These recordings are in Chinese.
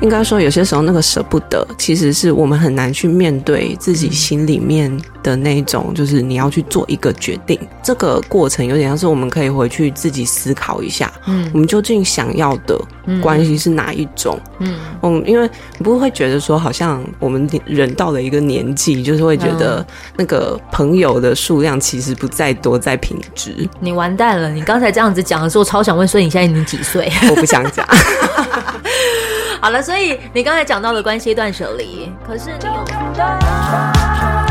应该说，有些时候那个舍不得，其实是我们很难去面对自己心里面的那种，就是你要去做一个决定。这个过程有点像是我们可以回去自己思考一下，嗯，我们究竟想要的关系是哪一种？嗯，嗯，因为不会觉得说，好像我们人到了一个年纪，就是会觉得那个朋友的数量其实不再多，在品质。你完蛋了！你刚才这样子讲的时候，超想问，所以你现在你几岁？我不想讲。好了，所以你刚才讲到的关系断舍离，可是你有。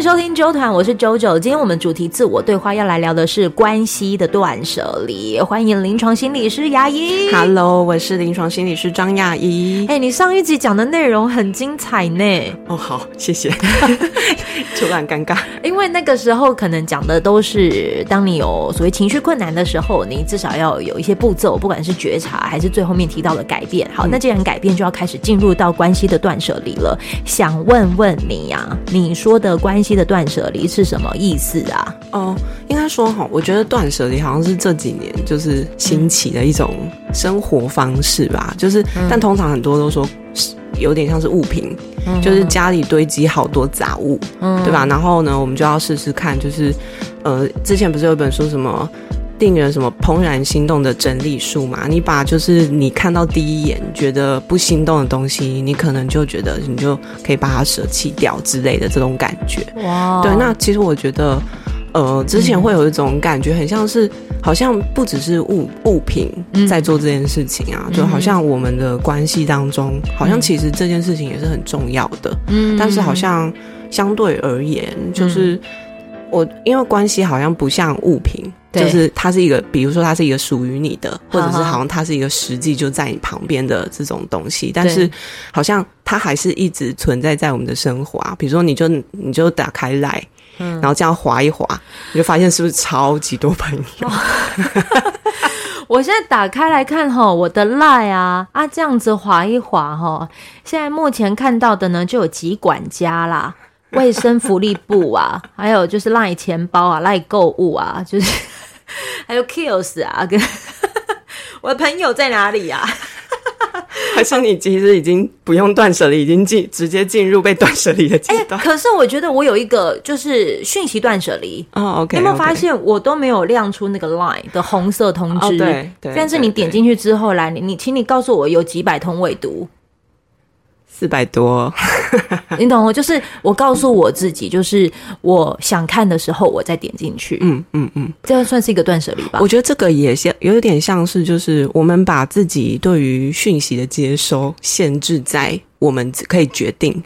收听周团，我是 JoJo。今天我们主题自我对话要来聊的是关系的断舍离。欢迎临床心理师牙医。Hello，我是临床心理师张雅怡。哎，你上一集讲的内容很精彩呢。哦，好，谢谢。突然尴尬，因为那个时候可能讲的都是当你有所谓情绪困难的时候，你至少要有一些步骤，不管是觉察还是最后面提到的改变。好，那既然改变，就要开始进入到关系的断舍离了。想问问你呀、啊，你说的关系的断舍离是什么意思啊？哦，应该说哈，我觉得断舍离好像是这几年就是兴起的一种生活方式吧。就是，但通常很多都说有点像是物品，就是家里堆积好多杂物，对吧？然后呢，我们就要试试看，就是呃，之前不是有一本书什么？令人什么怦然心动的整理术嘛？你把就是你看到第一眼觉得不心动的东西，你可能就觉得你就可以把它舍弃掉之类的这种感觉。哇，对，那其实我觉得，呃，之前会有一种感觉，很像是好像不只是物物品在做这件事情啊，就好像我们的关系当中，好像其实这件事情也是很重要的。嗯，但是好像相对而言，就是我因为关系好像不像物品。就是它是一个，比如说它是一个属于你的，或者是好像它是一个实际就在你旁边的这种东西，但是好像它还是一直存在在我们的生活啊。比如说，你就你就打开来，嗯，然后这样划一划，你就发现是不是超级多朋友？哦、我现在打开来看哈，我的赖啊啊，这样子划一划哈，现在目前看到的呢，就有几管家啦，卫生福利部啊，还有就是赖钱包啊，赖购物啊，就是。还有 kills 啊，跟 我的朋友在哪里呀？还是你其实已经不用断舍离，已经进直接进入被断舍离的阶段？欸，可是我觉得我有一个就是讯息断舍离哦。OK，你有没有发现我都没有亮出那个 line 的红色通知？哦，对对。但是你点进去之后，来你你，请你告诉我有几百通未读。四百多，你懂我？就是我告诉我自己，就是我想看的时候，我再点进去。嗯嗯嗯，这样算是一个断舍离吧？我觉得这个也像，有点像是，就是我们把自己对于讯息的接收限制在我们可以决定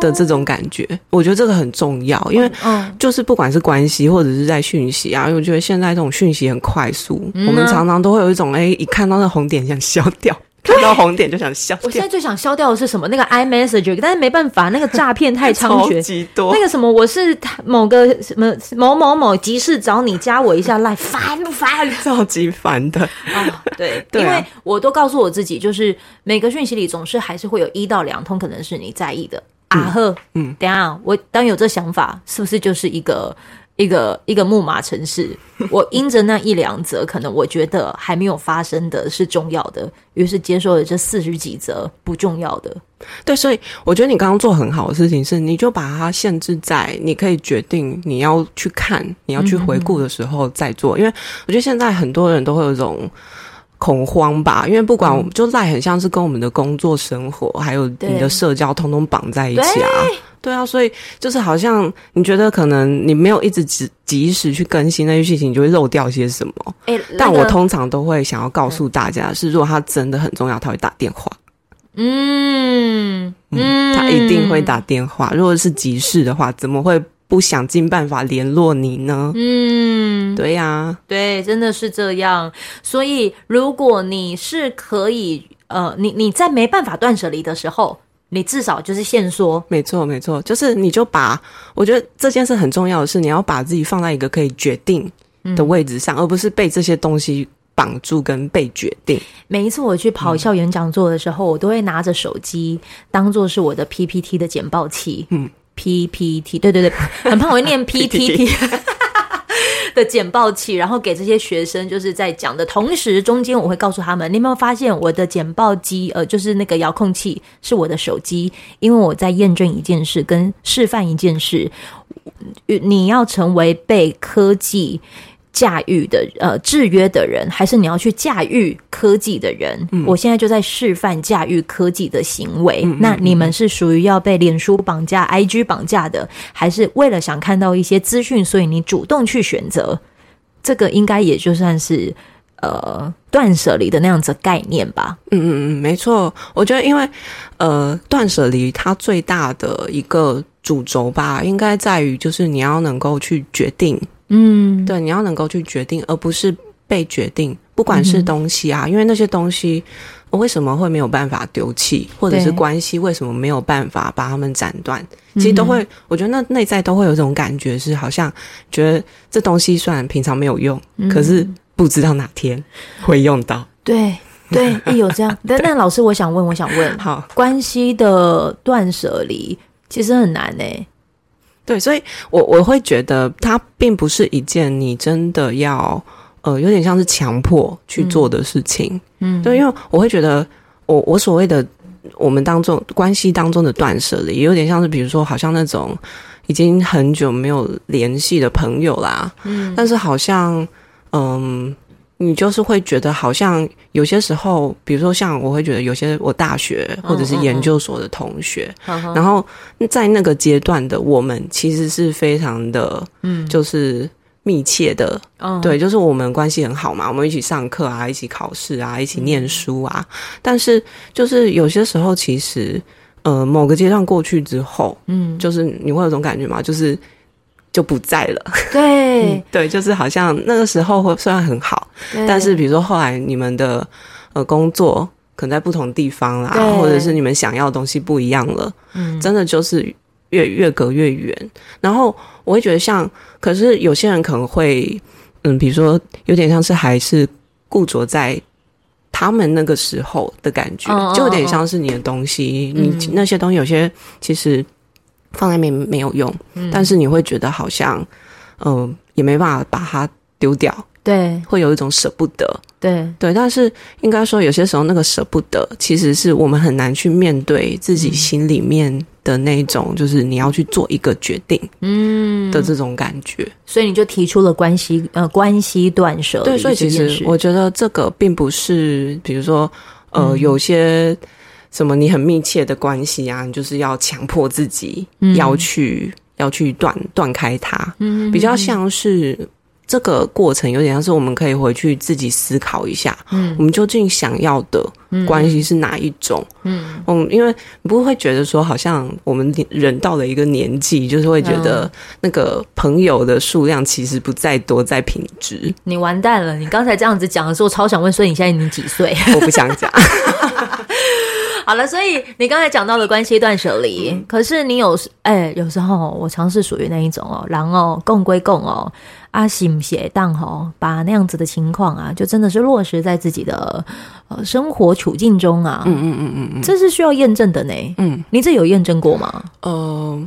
的这种感觉。哦、我觉得这个很重要，因为就是不管是关系或者是在讯息啊，因为我觉得现在这种讯息很快速，嗯啊、我们常常都会有一种哎、欸，一看到那红点想消掉。看到红点就想消掉。我现在最想消掉的是什么？那个 iMessage，但是没办法，那个诈骗太 猖獗，极多。那个什么，我是某个什么某某某急事找你，加我一下来，烦不烦？超级烦的啊、哦！对，对啊、因为我都告诉我自己，就是每个讯息里总是还是会有一到两通，可能是你在意的。啊呵，嗯，等下我当有这想法，是不是就是一个？一个一个木马城市，我因着那一两则，可能我觉得还没有发生的是重要的，于是接受了这四十几则不重要的。对，所以我觉得你刚刚做很好的事情是，你就把它限制在你可以决定你要去看、你要去回顾的时候再做。嗯、因为我觉得现在很多人都会有一种恐慌吧，因为不管我们就赖很像是跟我们的工作、生活还有你的社交，通通绑在一起啊。对啊，所以就是好像你觉得可能你没有一直及及时去更新那些事情，你就会漏掉些什么。哎、欸，但我通常都会想要告诉大家是，如果他真的很重要，他会打电话。嗯嗯，他一定会打电话。如果是急事的话，怎么会不想尽办法联络你呢？嗯，对呀、啊，对，真的是这样。所以如果你是可以，呃，你你在没办法断舍离的时候。你至少就是先说，没错没错，就是你就把，我觉得这件事很重要的是，你要把自己放在一个可以决定的位置上，嗯、而不是被这些东西绑住跟被决定。每一次我去跑校园讲座的时候，嗯、我都会拿着手机当做是我的 PPT 的简报器。嗯，PPT，对对对，很怕我会念 PPT。的简报器，然后给这些学生就是在讲的同时，中间我会告诉他们：你有没有发现我的简报机，呃，就是那个遥控器是我的手机，因为我在验证一件事，跟示范一件事。你要成为被科技。驾驭的呃制约的人，还是你要去驾驭科技的人？嗯、我现在就在示范驾驭科技的行为。嗯嗯嗯、那你们是属于要被脸书绑架、IG 绑架的，还是为了想看到一些资讯，所以你主动去选择？这个应该也就算是呃断舍离的那样子概念吧。嗯嗯嗯，没错。我觉得，因为呃断舍离它最大的一个主轴吧，应该在于就是你要能够去决定。嗯，对，你要能够去决定，而不是被决定。不管是东西啊，嗯、因为那些东西我为什么会没有办法丢弃，或者是关系为什么没有办法把它们斩断，其实都会，我觉得那内在都会有这种感觉，是好像觉得这东西虽然平常没有用，嗯、可是不知道哪天会用到。对对，有这样。但那老师，我想问，我想问，好，关系的断舍离其实很难呢、欸。对，所以我我会觉得它并不是一件你真的要呃，有点像是强迫去做的事情。嗯，对，因为我会觉得我我所谓的我们当中关系当中的断舍离，也有点像是比如说，好像那种已经很久没有联系的朋友啦。嗯，但是好像嗯。你就是会觉得好像有些时候，比如说像我会觉得有些我大学或者是研究所的同学，嗯嗯嗯、然后在那个阶段的我们其实是非常的，嗯，就是密切的，嗯，对，就是我们关系很好嘛，我们一起上课啊，一起考试啊，一起念书啊。嗯、但是就是有些时候，其实呃，某个阶段过去之后，嗯，就是你会有种感觉嘛，就是。就不在了。对、嗯，对，就是好像那个时候会虽然很好，但是比如说后来你们的呃工作可能在不同地方啦，或者是你们想要的东西不一样了，嗯，真的就是越越隔越远。然后我会觉得像，可是有些人可能会，嗯，比如说有点像是还是固着在他们那个时候的感觉，哦、就有点像是你的东西，哦、你那些东西有些其实。放在那边没有用，嗯、但是你会觉得好像，嗯、呃，也没办法把它丢掉，对，会有一种舍不得，对对。但是应该说，有些时候那个舍不得，其实是我们很难去面对自己心里面的那种，就是你要去做一个决定，嗯的这种感觉、嗯。所以你就提出了关系呃关系断舍离。对，所以其实我觉得这个并不是，比如说呃、嗯、有些。什么？你很密切的关系啊，你就是要强迫自己要去、嗯、要去断断开它。嗯比较像是这个过程，有点像是我们可以回去自己思考一下，嗯，我们究竟想要的关系是哪一种？嗯嗯，因为你不会觉得说，好像我们人到了一个年纪，就是会觉得那个朋友的数量其实不在多，在品质。你完蛋了！你刚才这样子讲的时候，我超想问，所以你现在你几岁？我不想讲。好了，所以你刚才讲到的关系断舍离，嗯、可是你有哎、欸，有时候我尝试属于那一种哦，然后共归共哦，阿行写当哦，把那样子的情况啊，就真的是落实在自己的呃生活处境中啊，嗯嗯嗯嗯嗯，这是需要验证的呢，嗯，你这有验证过吗？呃，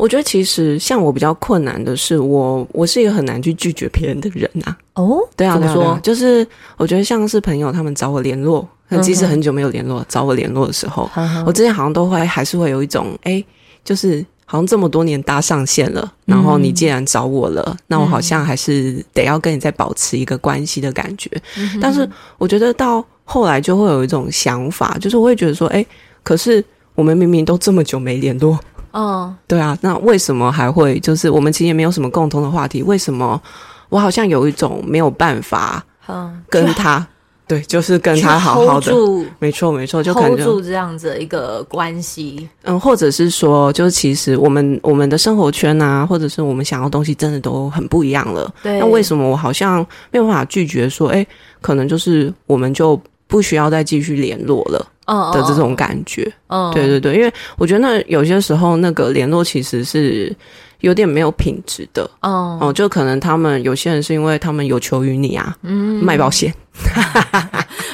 我觉得其实像我比较困难的是，我我是一个很难去拒绝别人的人啊，哦，对啊，说？就是我觉得像是朋友他们找我联络。那即使很久没有联络，找我联络的时候，我之前好像都会还是会有一种，哎、欸，就是好像这么多年搭上线了，嗯、然后你既然找我了，那我好像还是得要跟你再保持一个关系的感觉。嗯、但是我觉得到后来就会有一种想法，就是我会觉得说，哎、欸，可是我们明明都这么久没联络，哦，对啊，那为什么还会就是我们其实也没有什么共同的话题？为什么我好像有一种没有办法跟他？对，就是跟他好好的，没错没错，就可能 hold 住这样子的一个关系。嗯，或者是说，就是其实我们我们的生活圈啊，或者是我们想要东西，真的都很不一样了。对，那为什么我好像没有办法拒绝说，哎，可能就是我们就不需要再继续联络了的这种感觉。嗯，对对对，因为我觉得那有些时候那个联络其实是。有点没有品质的哦，哦，就可能他们有些人是因为他们有求于你啊，嗯，卖保险，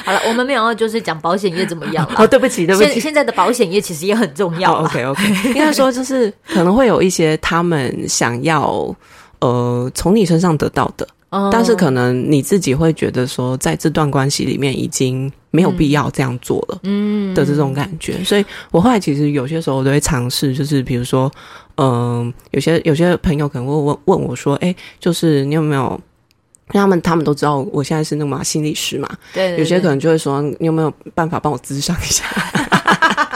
好了，我们没有要就是讲保险业怎么样了。哦，对不起，对不起。现现在的保险业其实也很重要。OK OK，应该说就是可能会有一些他们想要呃从你身上得到的。但是可能你自己会觉得说，在这段关系里面已经没有必要这样做了，嗯的这种感觉。嗯、所以我后来其实有些时候我都会尝试，就是比如说，嗯、呃，有些有些朋友可能会问问我说，哎，就是你有没有？他们他们都知道我现在是那个嘛心理师嘛，对，有些可能就会说，你有没有办法帮我咨商一下？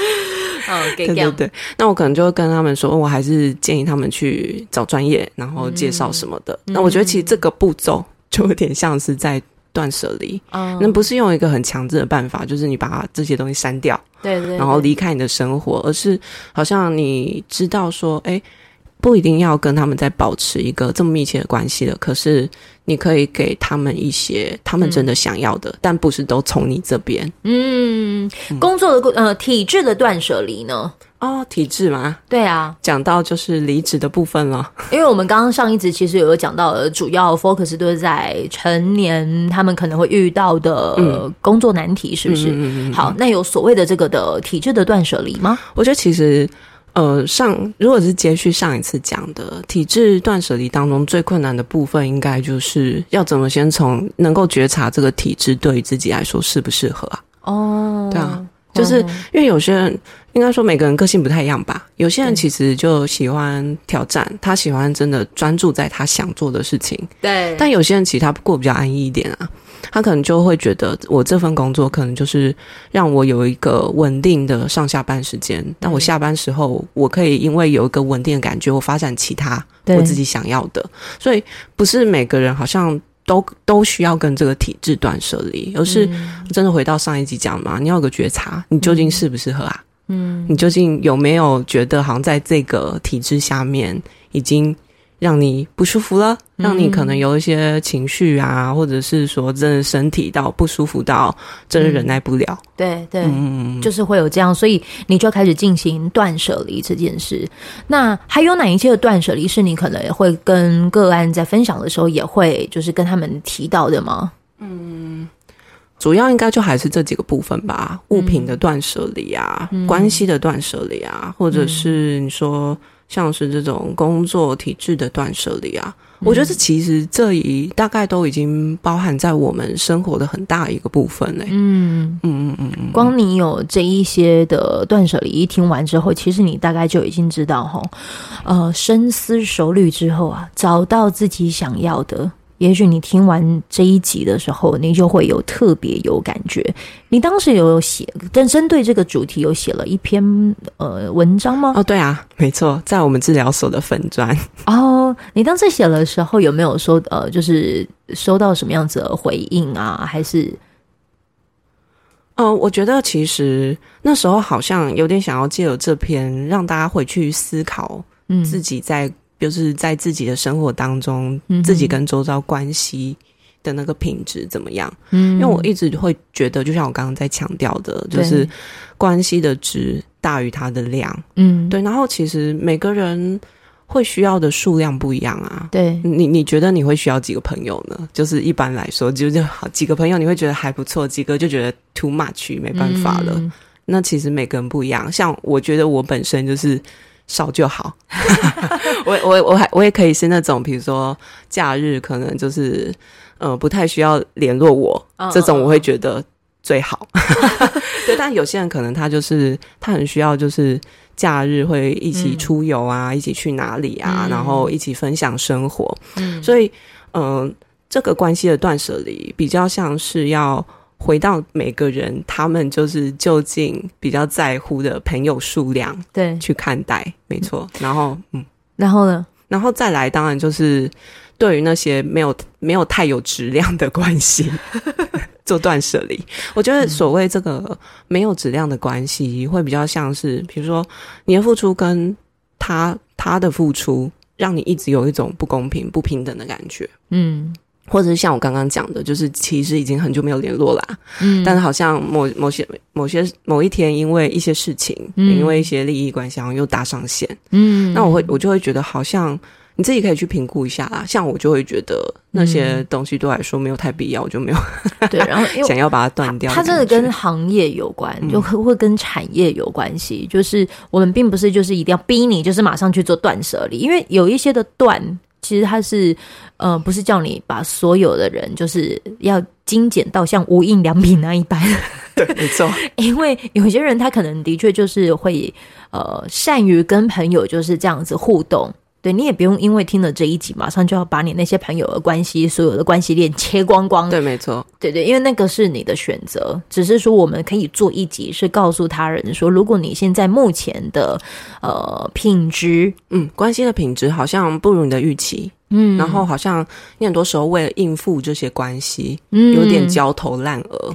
哦，对对对，那我可能就会跟他们说，我还是建议他们去找专业，然后介绍什么的。嗯、那我觉得其实这个步骤就有点像是在断舍离，嗯，那不是用一个很强制的办法，就是你把这些东西删掉，对，对对，然后离开你的生活，而是好像你知道说，哎。不一定要跟他们再保持一个这么密切的关系了，可是你可以给他们一些他们真的想要的，嗯、但不是都从你这边。嗯，工作的呃体制的断舍离呢？哦，体制吗？对啊，讲到就是离职的部分了。因为我们刚刚上一集其实有讲到，主要 focus 都是在成年他们可能会遇到的工作难题，是不是？嗯嗯嗯嗯、好，那有所谓的这个的体制的断舍离吗？我觉得其实。呃，上如果是接续上一次讲的体制断舍离当中最困难的部分，应该就是要怎么先从能够觉察这个体制对于自己来说适不适合啊？哦，对啊，就是因为有些人应该说每个人个性不太一样吧，有些人其实就喜欢挑战，他喜欢真的专注在他想做的事情，对，但有些人其实他过比较安逸一点啊。他可能就会觉得，我这份工作可能就是让我有一个稳定的上下班时间。但我下班时候，我可以因为有一个稳定的感觉，我发展其他我自己想要的。所以不是每个人好像都都需要跟这个体制断舍离，而是真的回到上一集讲嘛，你要有个觉察，你究竟适不适合啊？嗯，你究竟有没有觉得好像在这个体制下面已经。让你不舒服了，让你可能有一些情绪啊，嗯、或者是说真的身体到不舒服到真的忍耐不了。嗯、对对，嗯，就是会有这样，所以你就开始进行断舍离这件事。那还有哪一些的断舍离是你可能会跟个案在分享的时候也会就是跟他们提到的吗？嗯，主要应该就还是这几个部分吧，物品的断舍离啊，嗯、关系的断舍离啊，或者是你说。像是这种工作体制的断舍离啊，嗯、我觉得这其实这一大概都已经包含在我们生活的很大一个部分嘞。嗯嗯嗯嗯，光你有这一些的断舍离，一听完之后，其实你大概就已经知道吼，呃，深思熟虑之后啊，找到自己想要的。也许你听完这一集的时候，你就会有特别有感觉。你当时有写，但针对这个主题有写了一篇呃文章吗？哦，对啊，没错，在我们治疗所的粉砖。哦，你当时写的时候有没有说呃，就是收到什么样子的回应啊？还是？呃，我觉得其实那时候好像有点想要借由这篇让大家回去思考，嗯，自己在。就是在自己的生活当中，嗯、自己跟周遭关系的那个品质怎么样？嗯，因为我一直会觉得，就像我刚刚在强调的，就是关系的值大于它的量。嗯，对。然后其实每个人会需要的数量不一样啊。对，你你觉得你会需要几个朋友呢？就是一般来说，就就好几个朋友，你会觉得还不错；几个就觉得 too much，没办法了。嗯、那其实每个人不一样。像我觉得我本身就是。少就好，我我我还我也可以是那种，比如说假日可能就是呃不太需要联络我，oh, 这种我会觉得最好。对，但有些人可能他就是他很需要，就是假日会一起出游啊，嗯、一起去哪里啊，嗯、然后一起分享生活。嗯，所以嗯、呃，这个关系的断舍离比较像是要。回到每个人，他们就是究竟比较在乎的朋友数量，对，去看待，没错。然后，嗯，然后呢？然后再来，当然就是对于那些没有没有太有质量的关系 做断舍离。我觉得所谓这个没有质量的关系，会比较像是，比如说你的付出跟他他的付出，让你一直有一种不公平、不平等的感觉。嗯。或者是像我刚刚讲的，就是其实已经很久没有联络啦，嗯，但是好像某某些某些某一天，因为一些事情，嗯，因为一些利益关系，然后又搭上线，嗯，那我会我就会觉得，好像你自己可以去评估一下啦。像我就会觉得那些东西对我来说没有太必要，我就没有 对，然后 想要把它断掉。它真的跟行业有关，就会跟产业有关系。就是我们并不是就是一定要逼你，就是马上去做断舍离，因为有一些的断。其实他是，呃，不是叫你把所有的人就是要精简到像无印良品那一般。对，没错。因为有些人他可能的确就是会，呃，善于跟朋友就是这样子互动。对，你也不用因为听了这一集，马上就要把你那些朋友的关系、所有的关系链切光光。对，没错。对对，因为那个是你的选择。只是说，我们可以做一集，是告诉他人说，如果你现在目前的呃品质，嗯，关系的品质好像不如你的预期，嗯，然后好像你很多时候为了应付这些关系，嗯，有点焦头烂额。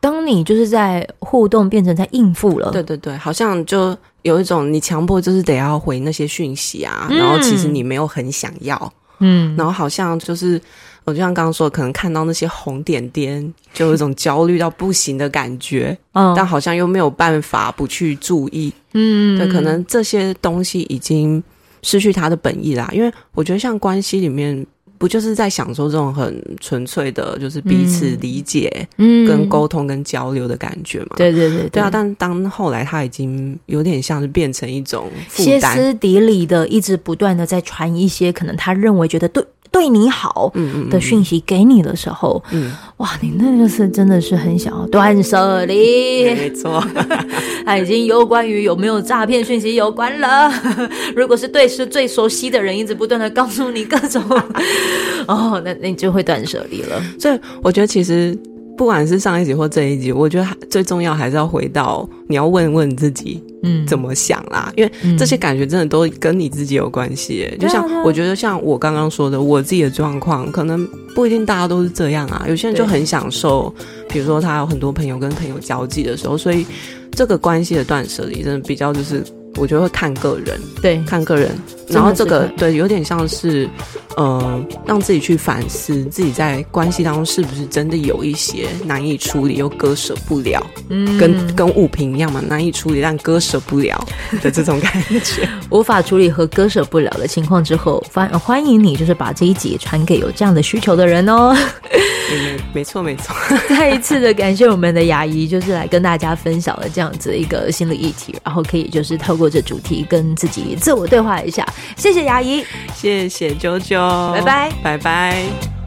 当你就是在互动变成在应付了，对对对，好像就有一种你强迫就是得要回那些讯息啊，嗯、然后其实你没有很想要，嗯，然后好像就是我就像刚刚说，可能看到那些红点点，就有一种焦虑到不行的感觉，嗯，但好像又没有办法不去注意，嗯，对，可能这些东西已经失去它的本意啦，因为我觉得像关系里面。不就是在享受这种很纯粹的，就是彼此理解、嗯、跟沟通、跟交流的感觉嘛？对对对，对啊！但当后来他已经有点像是变成一种歇斯底里的，一直不断的在传一些可能他认为觉得对。对你好的讯息给你的时候，嗯，哇，你那个是真的是很想要断舍离，没错，他 已经有关于有没有诈骗讯息有关了。如果是对是最熟悉的人，一直不断的告诉你各种，哦，那那你就会断舍离了。所以我觉得其实。不管是上一集或这一集，我觉得最重要还是要回到你要问问自己，嗯，怎么想啦？因为这些感觉真的都跟你自己有关系。就像我觉得，像我刚刚说的，我自己的状况，可能不一定大家都是这样啊。有些人就很享受，比如说他有很多朋友跟朋友交际的时候，所以这个关系的断舍离，真的比较就是。我觉得会看个人，对，看个人。然后这个对，有点像是，呃，让自己去反思自己在关系当中是不是真的有一些难以处理又割舍不了，嗯，跟跟物品一样嘛，难以处理但割舍不了的这种感觉。无法处理和割舍不了的情况之后，欢欢迎你，就是把这一集传给有这样的需求的人哦。没错没错，再一次的感谢我们的牙医，就是来跟大家分享了这样子一个心理议题，然后可以就是透过这主题跟自己自我对话一下。谢谢牙医，谢谢啾啾，拜拜，拜拜。